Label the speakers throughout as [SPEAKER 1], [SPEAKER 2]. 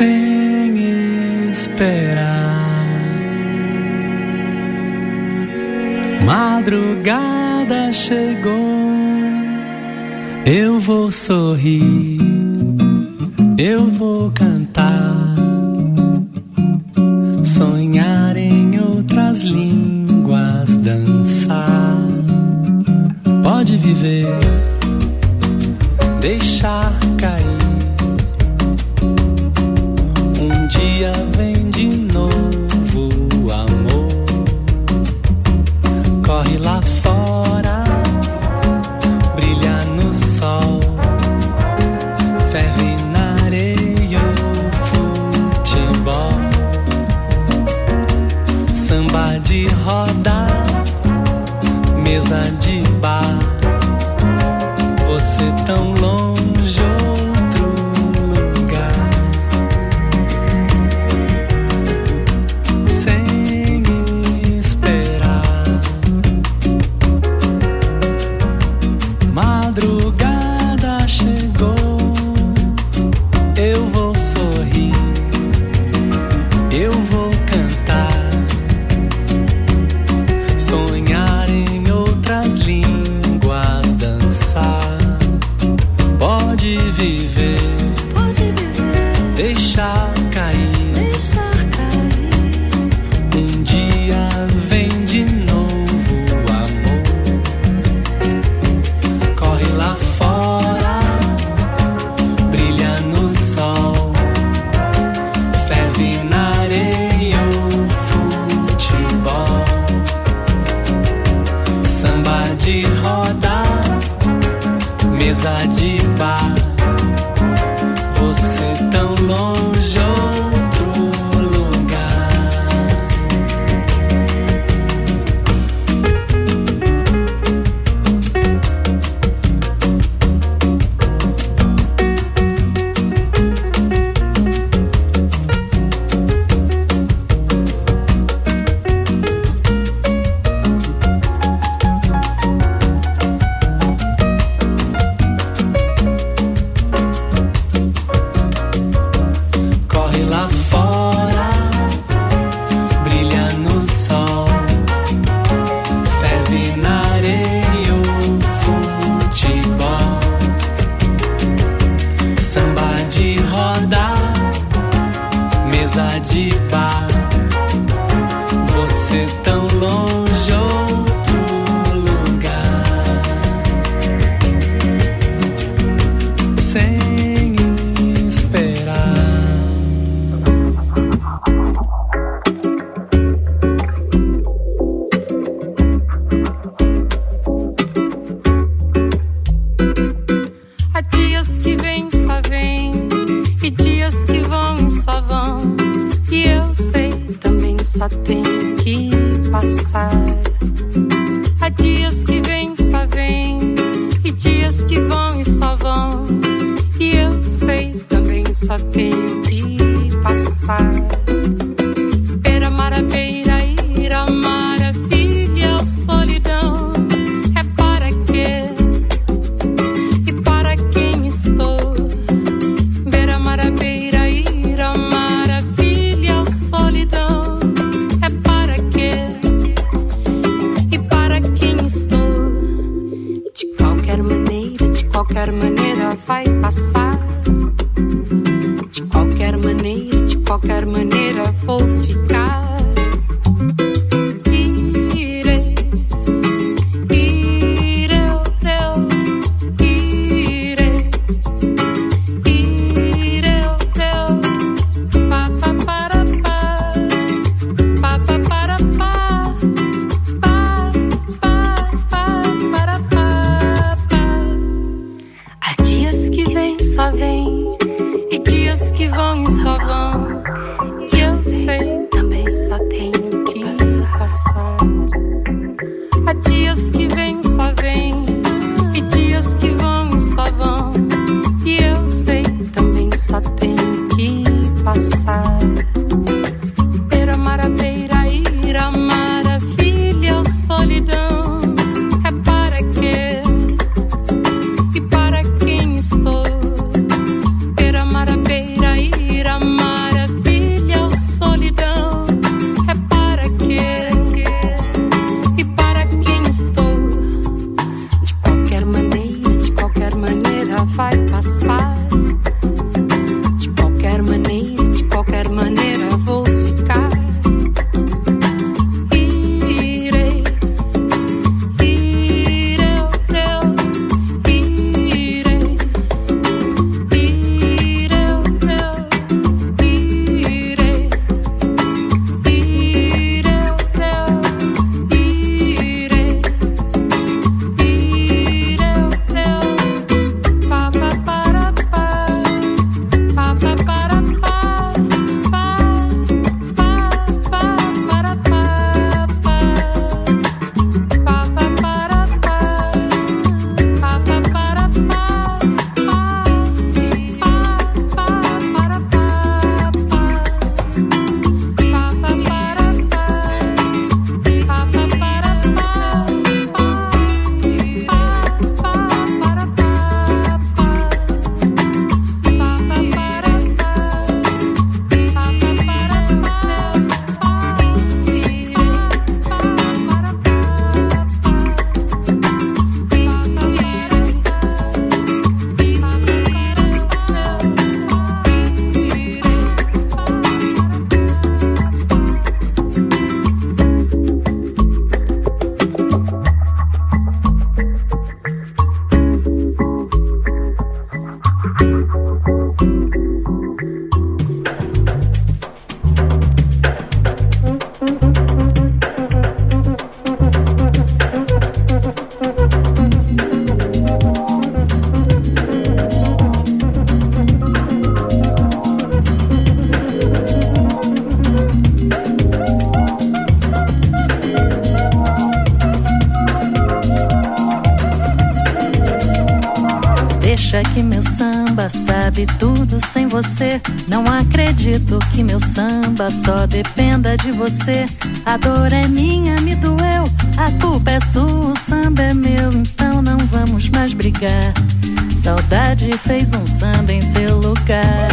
[SPEAKER 1] sem esperar. Madrugada chegou, eu vou sorrir, eu vou cantar, sonhar em outras línguas, dançar. Pode viver, deixar cair mesa de bar. Você tão longe. Samba
[SPEAKER 2] só
[SPEAKER 3] dependa de você. A dor é minha, me doeu. A culpa é sua, o samba é meu. Então não vamos mais brigar. Saudade fez um samba em seu lugar.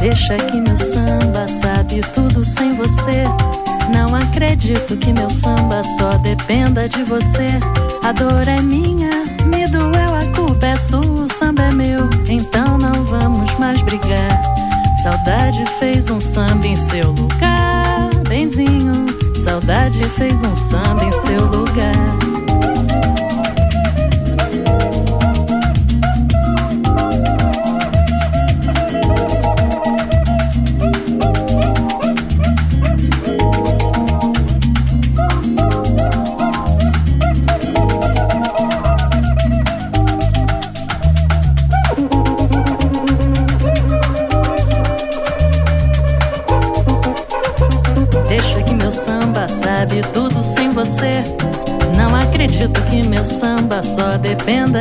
[SPEAKER 3] Deixa que meu samba sabe tudo sem você. Não acredito que meu samba só dependa de você. A dor é minha, me doeu, a culpa é sua, o samba é meu. Então não vamos mais brigar. Saudade fez um samba em seu lugar, benzinho. Saudade fez um samba em seu lugar.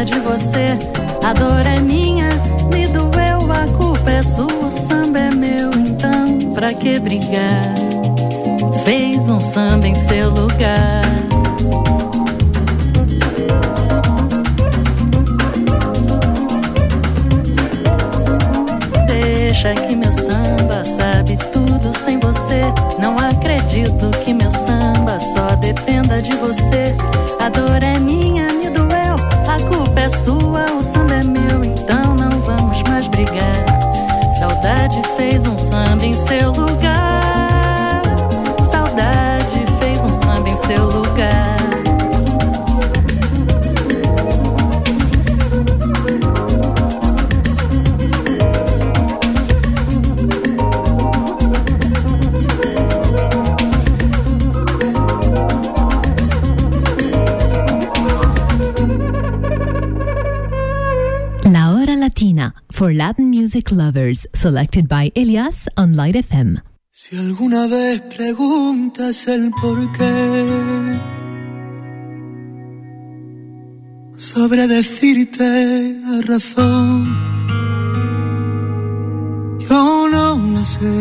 [SPEAKER 3] De você. A dor é minha, me doeu, a culpa é sua, o samba é meu, então pra que brigar? Fez um samba em seu lugar. Deixa que meu samba sabe tudo sem você. Não acredito que meu samba só dependa de você. A dor é fez um samba em seu lugar.
[SPEAKER 4] For Latin music lovers, selected by Elias on Light FM.
[SPEAKER 5] Si alguna vez preguntas el por qué, sabré decirte la razón. Yo no la sé,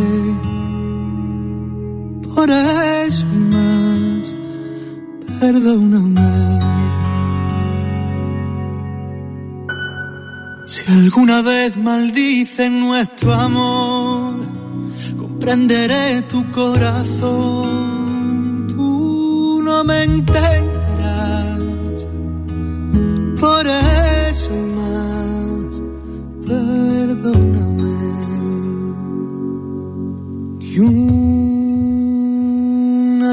[SPEAKER 5] por eso y más, perdóname. Si alguna vez maldicen nuestro amor, comprenderé tu corazón. Tú no me entenderás. Por eso y más, perdóname. Y una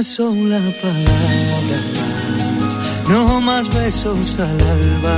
[SPEAKER 5] sola palabra más, no más besos al alba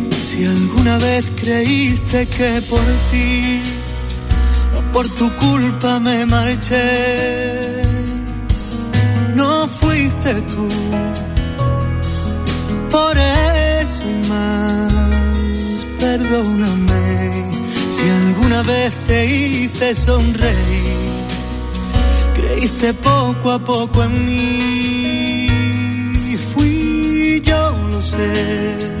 [SPEAKER 5] si alguna vez creíste que por ti o por tu culpa me marché, no fuiste tú. Por eso y más, perdóname si alguna vez te hice sonreír. Creíste poco a poco en mí, fui yo, lo sé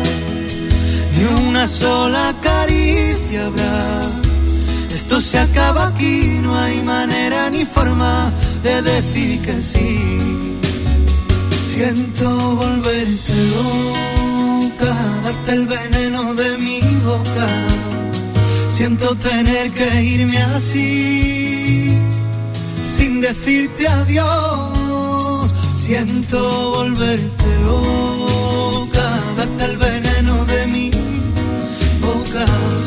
[SPEAKER 5] ni una sola caricia habrá. Esto se acaba aquí, no hay manera ni forma
[SPEAKER 6] de decir que sí. Siento volverte loca, darte el veneno de mi boca. Siento tener que irme así, sin decirte adiós. Siento volverte loca, darte el veneno.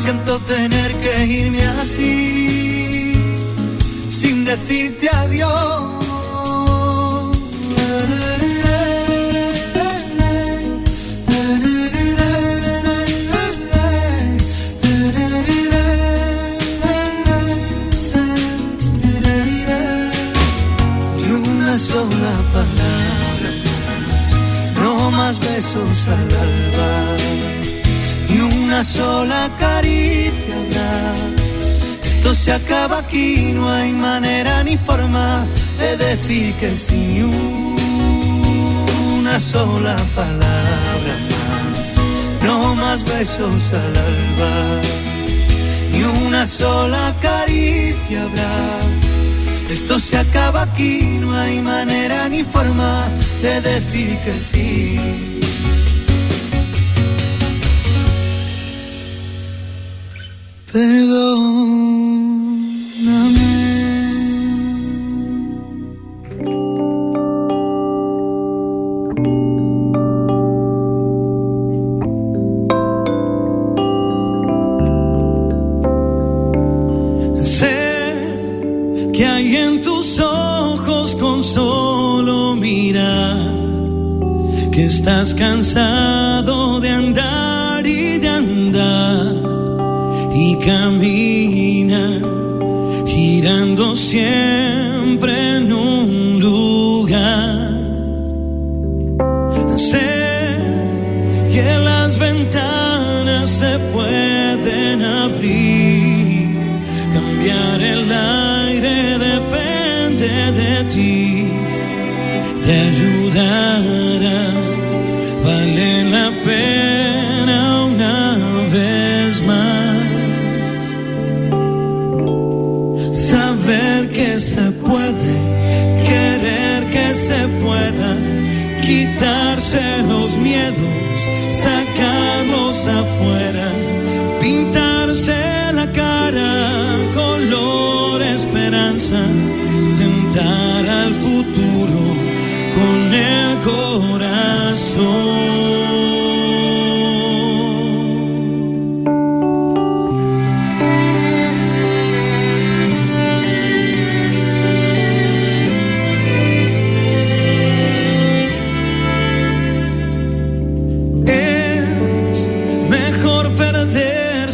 [SPEAKER 6] Siento tener que irme así, sin decirte adiós. besos al alba, ni una sola caricia habrá. Esto se acaba aquí, no hay manera ni forma de decir que sin una sola palabra más. No más besos al alba, ni una sola caricia habrá. Esto se acaba aquí, no hay manera ni forma de decir que sí. Perdóname.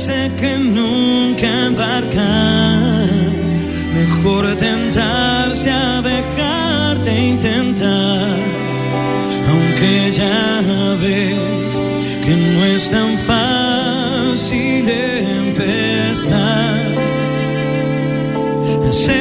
[SPEAKER 6] Perderse que nunca embarcar. Mejor tentarse a dejarte intentar. Aunque ya ves que no es tan fácil empezar. Sé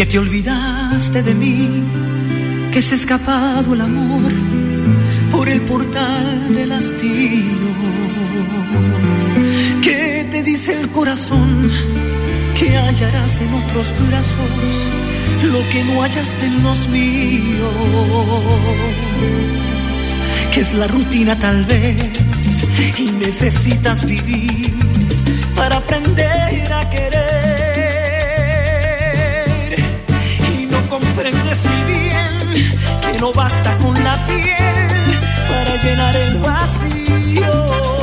[SPEAKER 7] Que te olvidaste de mí, que se ha escapado el amor por el portal del hastío, que te dice el corazón que hallarás en otros brazos lo que no hallaste en los míos, que es la rutina tal vez y necesitas vivir para aprender a querer comprendes muy bien que no basta con la piel para llenar el vacío.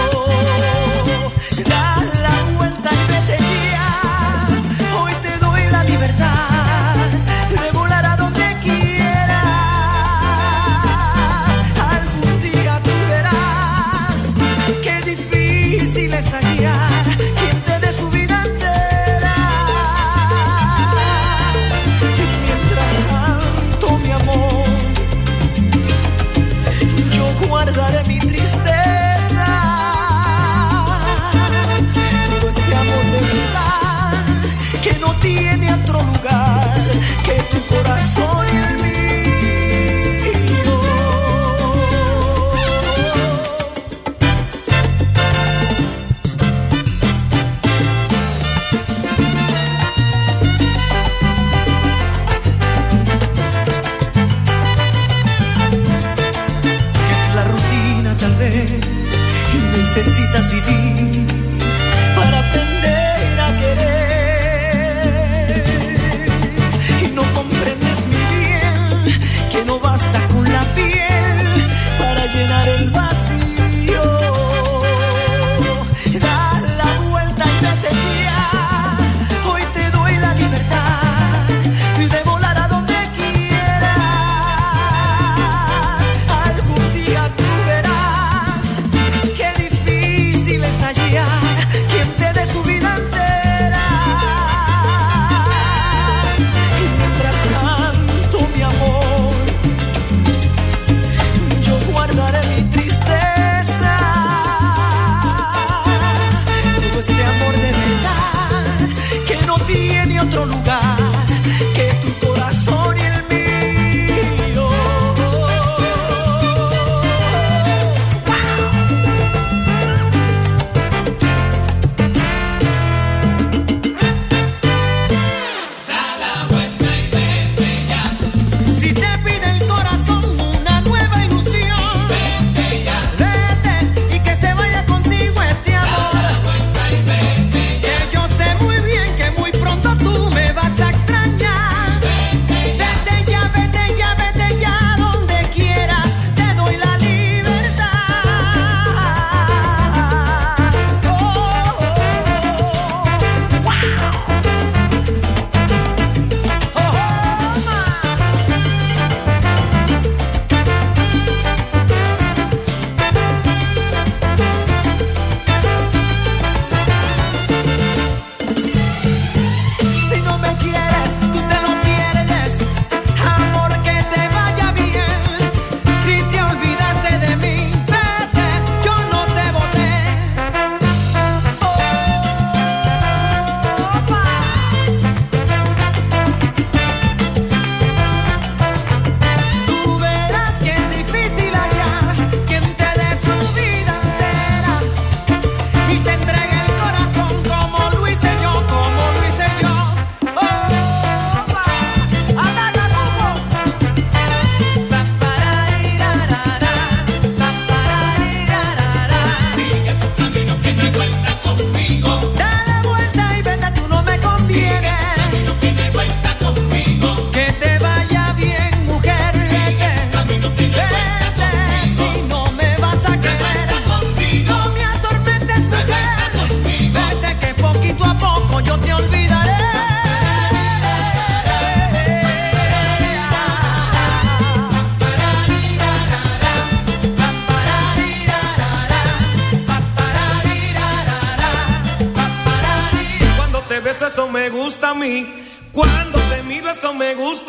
[SPEAKER 8] Me gusta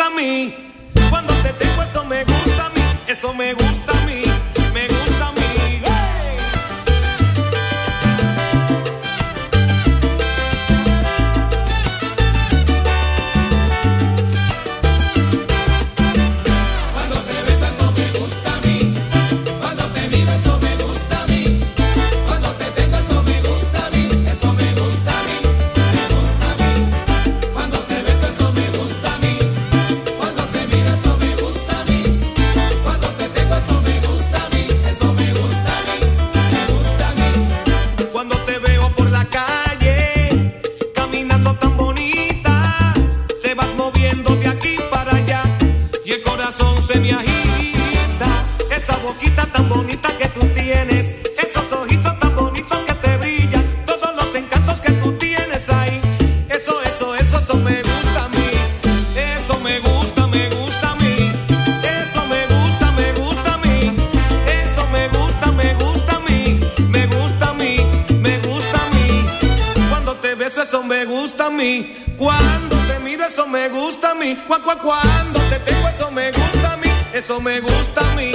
[SPEAKER 8] eso me gusta a mí.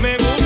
[SPEAKER 9] si, re,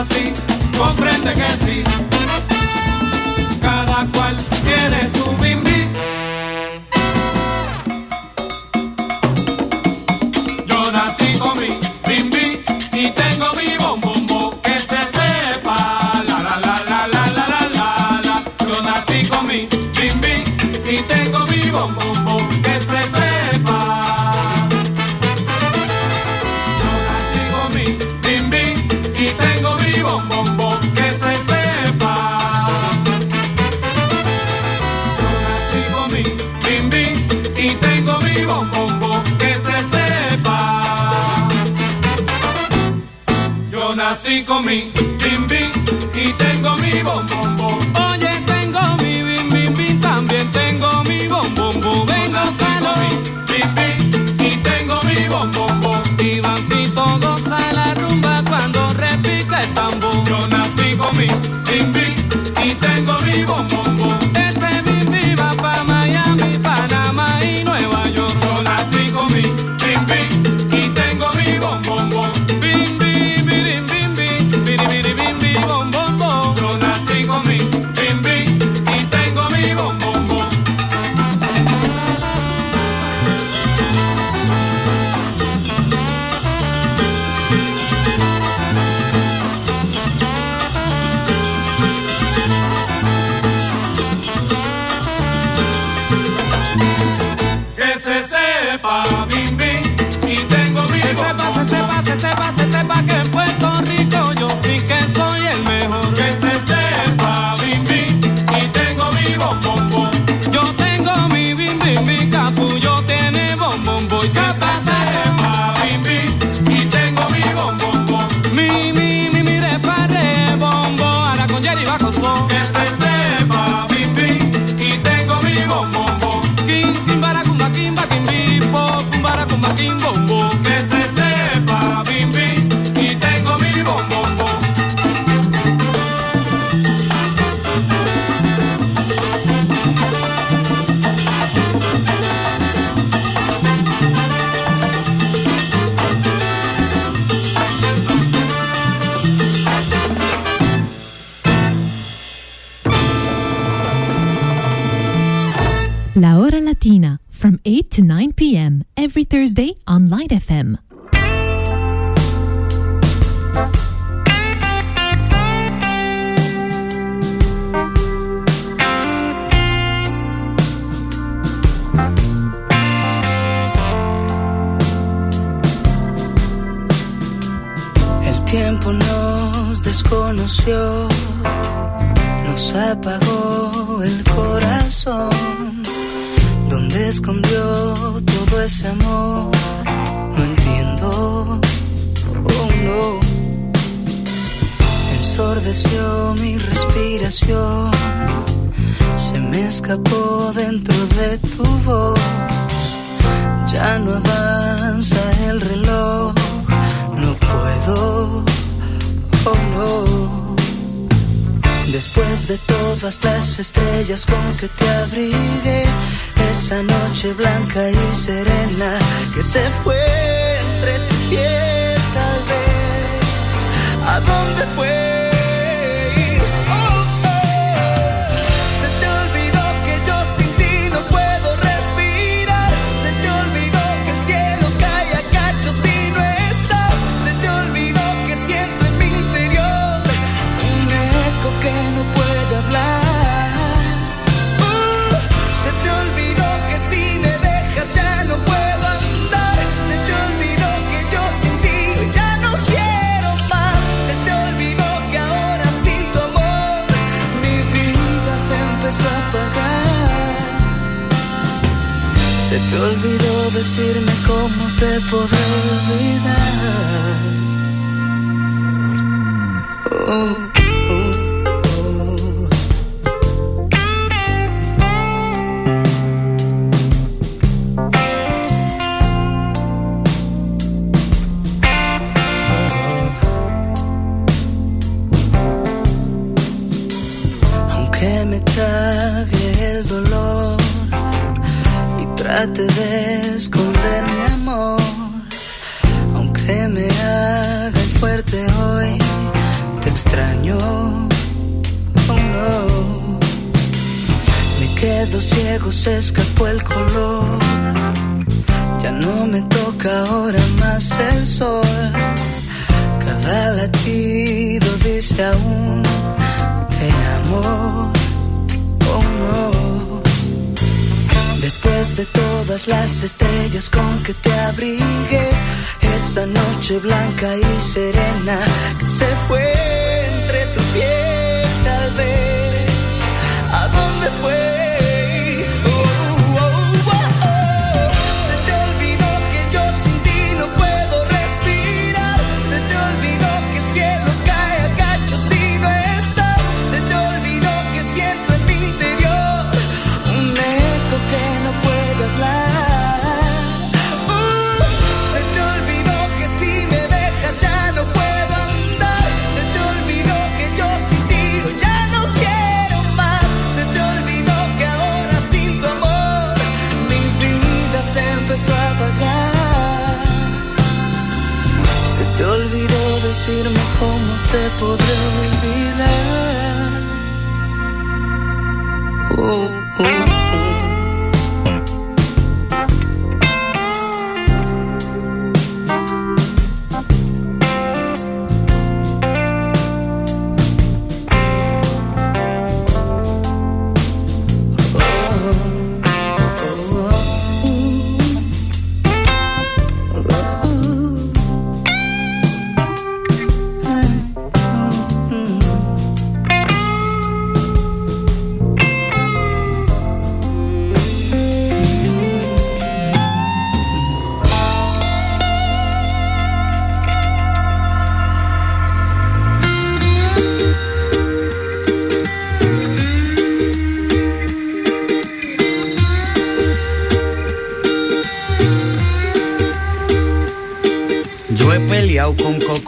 [SPEAKER 10] así, comprende que sí. vivo con
[SPEAKER 5] vos.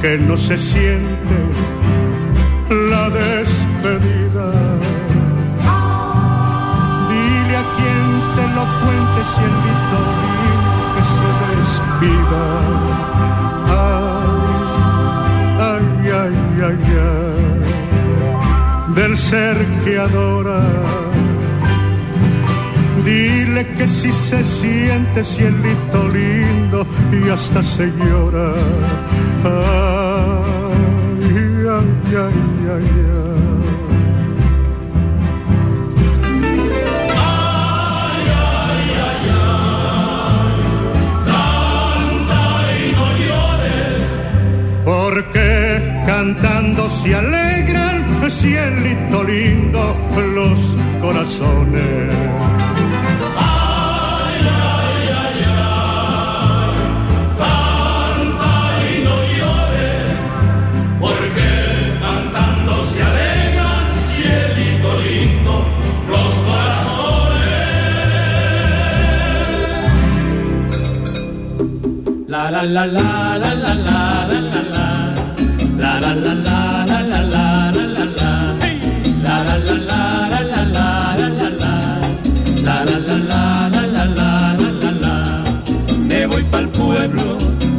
[SPEAKER 11] que no
[SPEAKER 10] se
[SPEAKER 11] siente la despedida. Dile a quien te lo cuente, cielito lindo, que se despida. Ay, ay, ay, ay, ay, del ser que adora. Dile que si se siente cielito lindo y hasta se llora.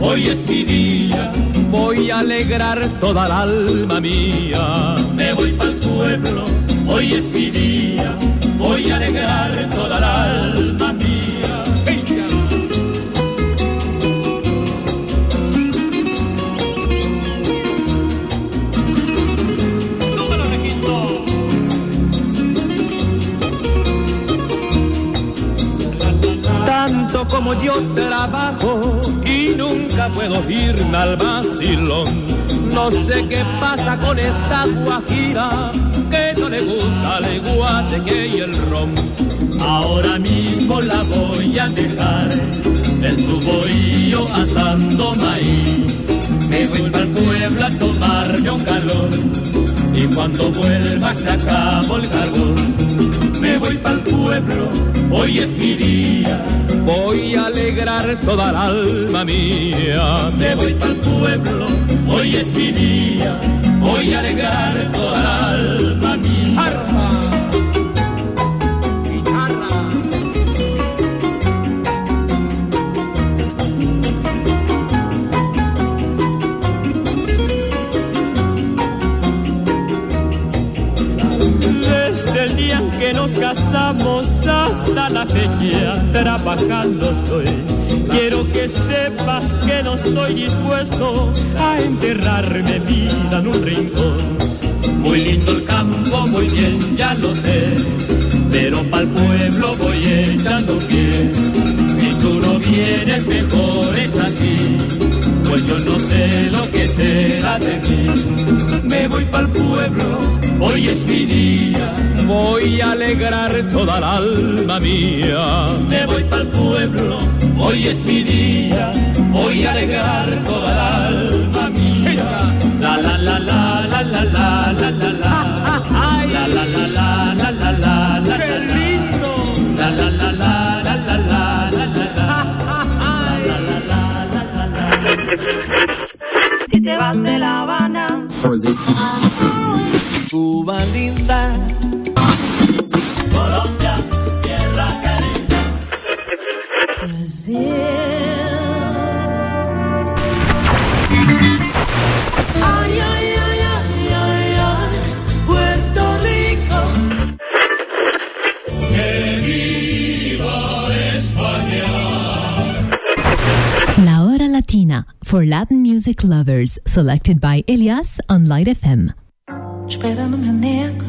[SPEAKER 10] Hoy es mi día, voy a alegrar toda el alma mía. Me voy pa'l pueblo, hoy es mi día, voy a alegrar toda el alma yo trabajo y nunca puedo irme al vacilón. No sé qué pasa con esta guajira que no le gusta el guateque y el ron. Ahora mismo la voy a dejar en su bohío asando maíz. Me voy para el pueblo a tomarme un calor y cuando vuelva se acabó el carbón. Voy para el pueblo, hoy es mi día. Voy a alegrar toda el alma mía. Me voy para el pueblo, hoy es mi día. Voy a alegrar toda el alma mía. pasamos
[SPEAKER 12] hasta la fecha trabajando estoy. Quiero que sepas que no estoy dispuesto a enterrarme vida en un rincón. Muy lindo el campo, muy bien, ya lo sé, pero pa'l pueblo voy echando pie. Si tú no vienes, mejor es así, pues yo no sé lo que será de mí. Me voy pa'l pueblo, hoy es mi día voy a alegrar toda el alma mía. Me voy pa'l pueblo, hoy es mi día, voy a alegrar toda el alma mía. La la la la la la la la la la. La la la la la la la la. ¡Qué lindo! La la la la la la la la.
[SPEAKER 2] Si te vas de La Habana.
[SPEAKER 5] Cuba linda
[SPEAKER 4] for Latin music lovers, selected by Elias on Light FM.
[SPEAKER 3] Esperando meu nego,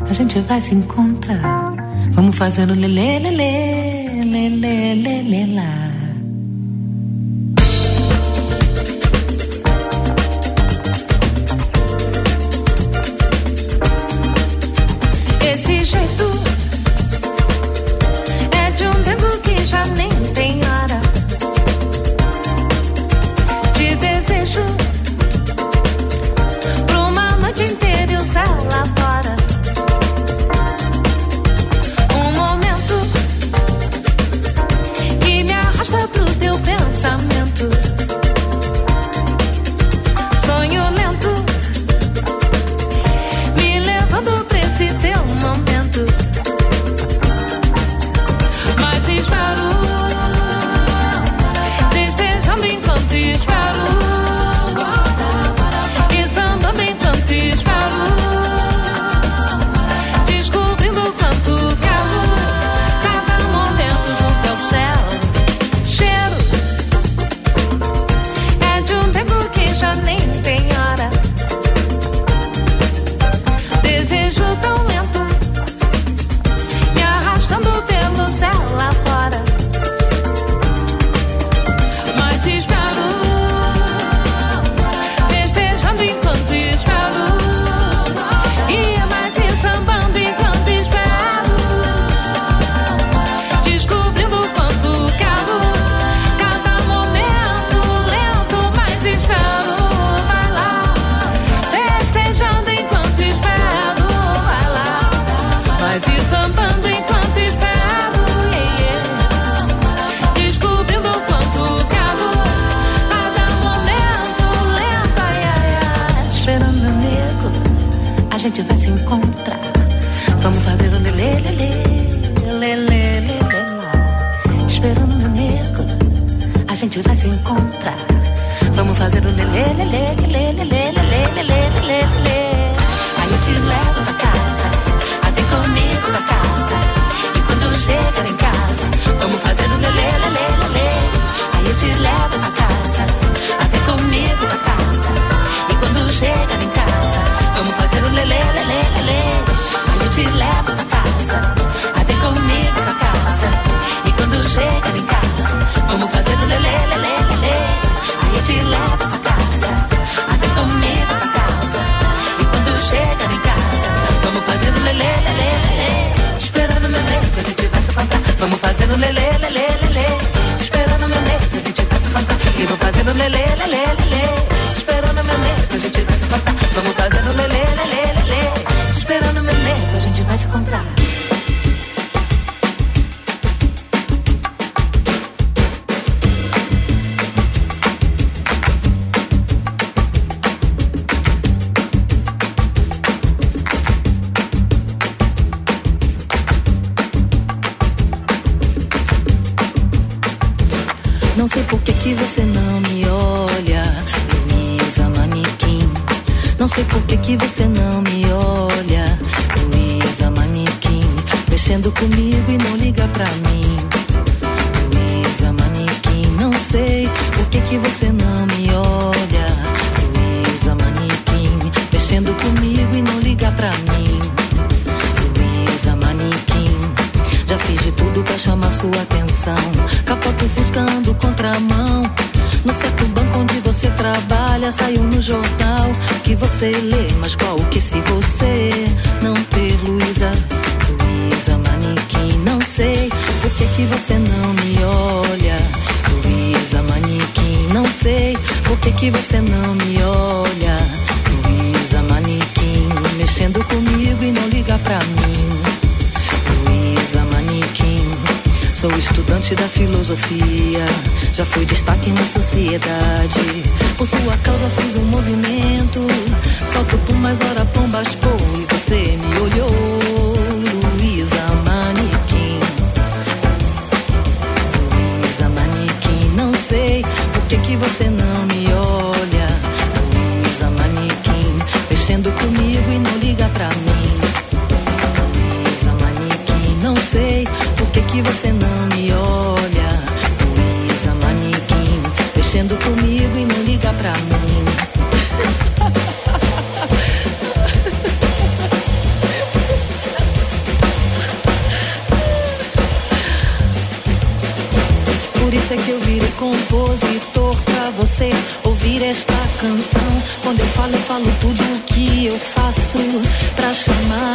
[SPEAKER 3] a gente vai se encontrar. Vamos fazer o lele lele lele lele lá.
[SPEAKER 2] Esse jeito é de um tempo que já nem que
[SPEAKER 3] você não me olha. Luísa Manequim,
[SPEAKER 2] mexendo comigo e não liga pra mim. Luísa Manequim, sou estudante da filosofia. Já fui destaque na sociedade. Por sua causa fiz um movimento. Só por mais hora pombas expôs e você me olhou. Luísa Manequim. Não sei por que, que você não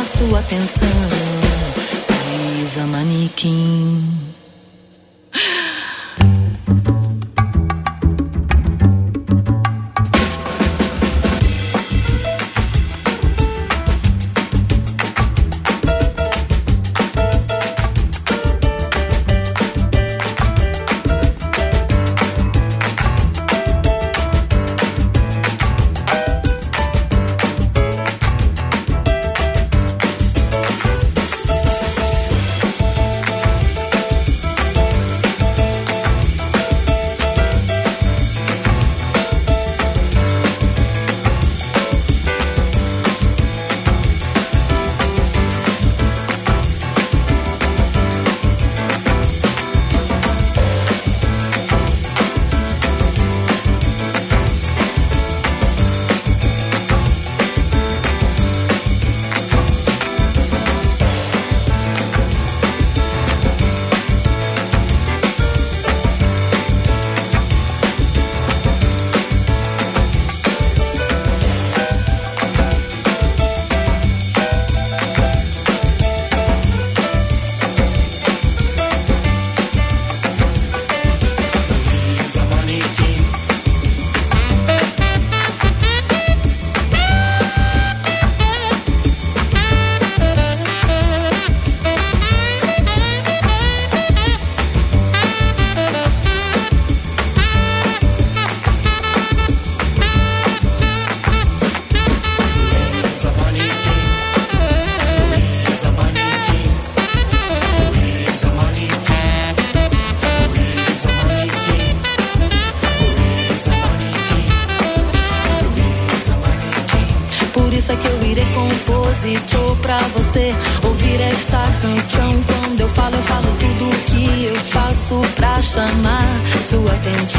[SPEAKER 2] sua atenção.
[SPEAKER 13] Things.